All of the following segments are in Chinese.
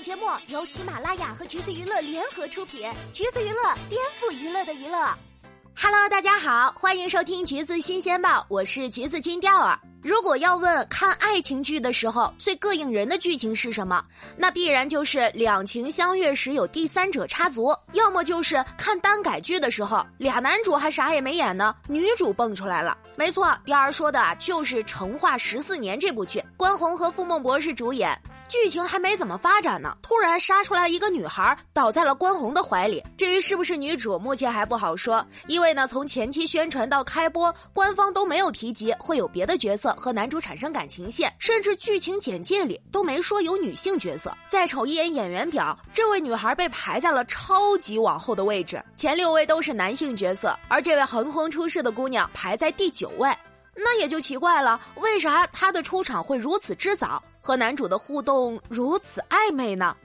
本节目由喜马拉雅和橘子娱乐联合出品，橘子娱乐颠覆娱乐的娱乐。Hello，大家好，欢迎收听橘子新鲜报，我是橘子金钓儿。如果要问看爱情剧的时候最膈应人的剧情是什么，那必然就是两情相悦时有第三者插足，要么就是看耽改剧的时候俩男主还啥也没演呢，女主蹦出来了。没错，钓儿说的啊就是《成化十四年》这部剧，关宏和傅孟博是主演。剧情还没怎么发展呢，突然杀出来一个女孩，倒在了关宏的怀里。至于是不是女主，目前还不好说，因为呢，从前期宣传到开播，官方都没有提及会有别的角色和男主产生感情线，甚至剧情简介里都没说有女性角色。再瞅一眼演员表，这位女孩被排在了超级往后的位置，前六位都是男性角色，而这位横空出世的姑娘排在第九位。那也就奇怪了，为啥他的出场会如此之早，和男主的互动如此暧昧呢？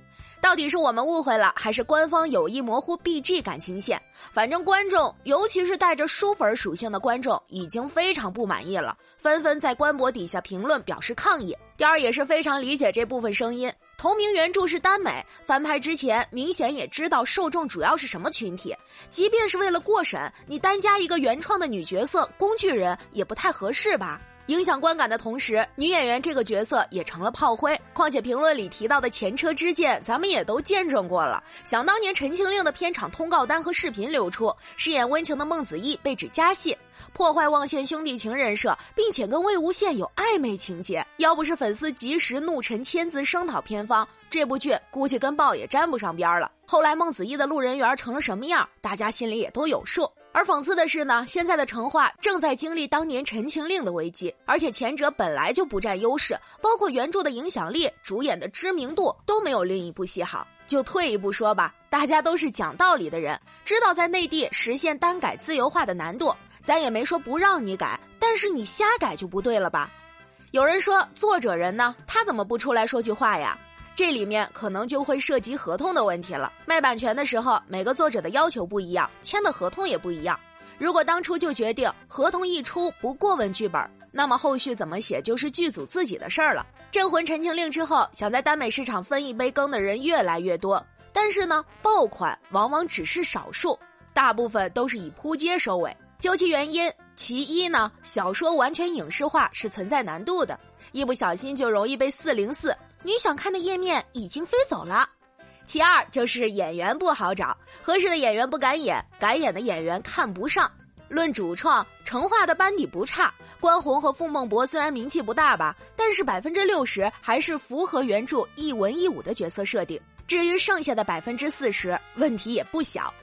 到底是我们误会了，还是官方有意模糊 B G 感情线？反正观众，尤其是带着书粉属性的观众，已经非常不满意了，纷纷在官博底下评论表示抗议。雕儿也是非常理解这部分声音。同名原著是耽美，翻拍之前明显也知道受众主要是什么群体，即便是为了过审，你单加一个原创的女角色工具人也不太合适吧？影响观感的同时，女演员这个角色也成了炮灰。况且评论里提到的前车之鉴，咱们也都见证过了。想当年《陈情令》的片场通告单和视频流出，饰演温情的孟子义被指加戏，破坏望线兄弟情人设，并且跟魏无羡有暧昧情节。要不是粉丝及时怒沉签字声讨片方，这部剧估计跟爆也沾不上边儿了。后来孟子义的路人缘成了什么样，大家心里也都有数。而讽刺的是呢，现在的成化正在经历当年《陈情令》的危机，而且前者本来就不占优势，包括原著的影响力、主演的知名度都没有另一部戏好。就退一步说吧，大家都是讲道理的人，知道在内地实现单改自由化的难度，咱也没说不让你改，但是你瞎改就不对了吧？有人说作者人呢，他怎么不出来说句话呀？这里面可能就会涉及合同的问题了。卖版权的时候，每个作者的要求不一样，签的合同也不一样。如果当初就决定合同一出不过问剧本，那么后续怎么写就是剧组自己的事儿了。《镇魂》《陈情令》之后，想在耽美市场分一杯羹的人越来越多，但是呢，爆款往往只是少数，大部分都是以扑街收尾。究其原因，其一呢，小说完全影视化是存在难度的，一不小心就容易被四零四。你想看的页面已经飞走了。其二就是演员不好找，合适的演员不敢演，敢演的演员看不上。论主创，成化的班底不差，关宏和傅孟博虽然名气不大吧，但是百分之六十还是符合原著一文一武的角色设定。至于剩下的百分之四十，问题也不小。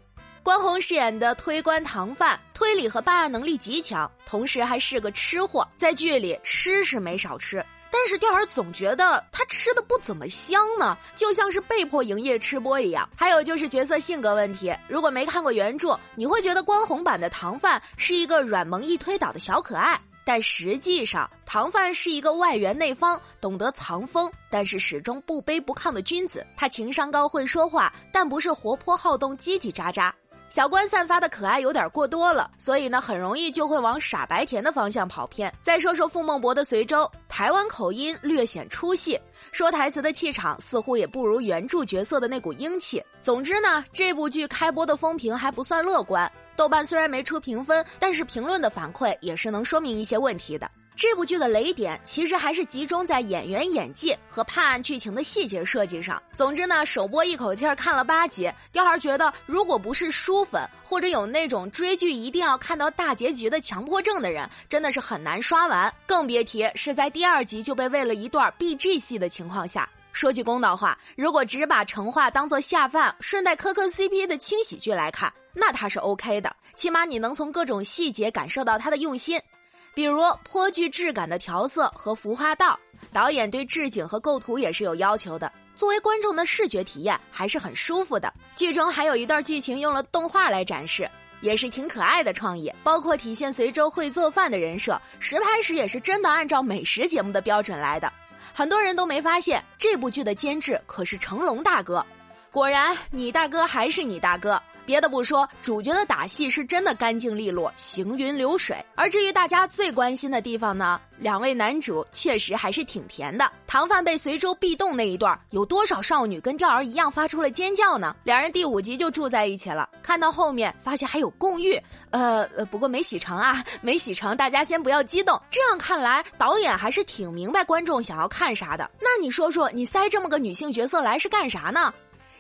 关宏饰演的推官唐范，推理和办案能力极强，同时还是个吃货，在剧里吃是没少吃。但是钓儿总觉得他吃的不怎么香呢，就像是被迫营业吃播一样。还有就是角色性格问题，如果没看过原著，你会觉得关宏版的唐范是一个软萌易推倒的小可爱，但实际上唐范是一个外圆内方、懂得藏锋，但是始终不卑不亢的君子。他情商高，会说话，但不是活泼好动、叽叽喳喳。小关散发的可爱有点过多了，所以呢，很容易就会往傻白甜的方向跑偏。再说说傅孟博的随州，台湾口音略显出戏，说台词的气场似乎也不如原著角色的那股英气。总之呢，这部剧开播的风评还不算乐观，豆瓣虽然没出评分，但是评论的反馈也是能说明一些问题的。这部剧的雷点其实还是集中在演员演技和判案剧情的细节设计上。总之呢，首播一口气儿看了八集，雕儿觉得如果不是书粉或者有那种追剧一定要看到大结局的强迫症的人，真的是很难刷完。更别提是在第二集就被喂了一段 B G 戏的情况下。说句公道话，如果只把成化当做下饭顺带磕磕 C P 的轻喜剧来看，那它是 O K 的，起码你能从各种细节感受到他的用心。比如颇具质感的调色和浮化道，导演对置景和构图也是有要求的。作为观众的视觉体验还是很舒服的。剧中还有一段剧情用了动画来展示，也是挺可爱的创意。包括体现随州会做饭的人设，实拍时也是真的按照美食节目的标准来的。很多人都没发现，这部剧的监制可是成龙大哥。果然，你大哥还是你大哥。别的不说，主角的打戏是真的干净利落，行云流水。而至于大家最关心的地方呢，两位男主确实还是挺甜的。唐范被随州壁洞那一段，有多少少女跟钓儿一样发出了尖叫呢？两人第五集就住在一起了，看到后面发现还有共浴，呃呃，不过没洗成啊，没洗成，大家先不要激动。这样看来，导演还是挺明白观众想要看啥的。那你说说，你塞这么个女性角色来是干啥呢？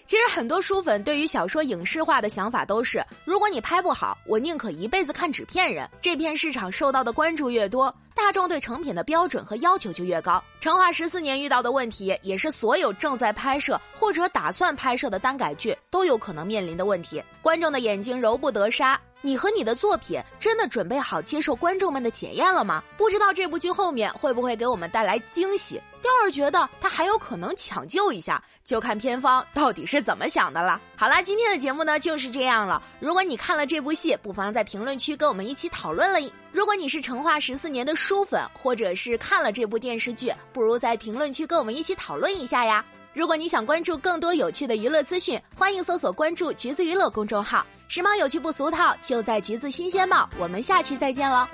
其实很多书粉对于小说影视化的想法都是：如果你拍不好，我宁可一辈子看纸片人。这片市场受到的关注越多，大众对成品的标准和要求就越高。成化十四年遇到的问题，也是所有正在拍摄或者打算拍摄的耽改剧都有可能面临的问题。观众的眼睛揉不得沙。你和你的作品真的准备好接受观众们的检验了吗？不知道这部剧后面会不会给我们带来惊喜？钓儿觉得他还有可能抢救一下，就看片方到底是怎么想的了。好啦，今天的节目呢就是这样了。如果你看了这部戏，不妨在评论区跟我们一起讨论了。如果你是成化十四年的书粉，或者是看了这部电视剧，不如在评论区跟我们一起讨论一下呀。如果你想关注更多有趣的娱乐资讯，欢迎搜索关注橘子娱乐公众号。时髦有趣不俗套，就在橘子新鲜报。我们下期再见了。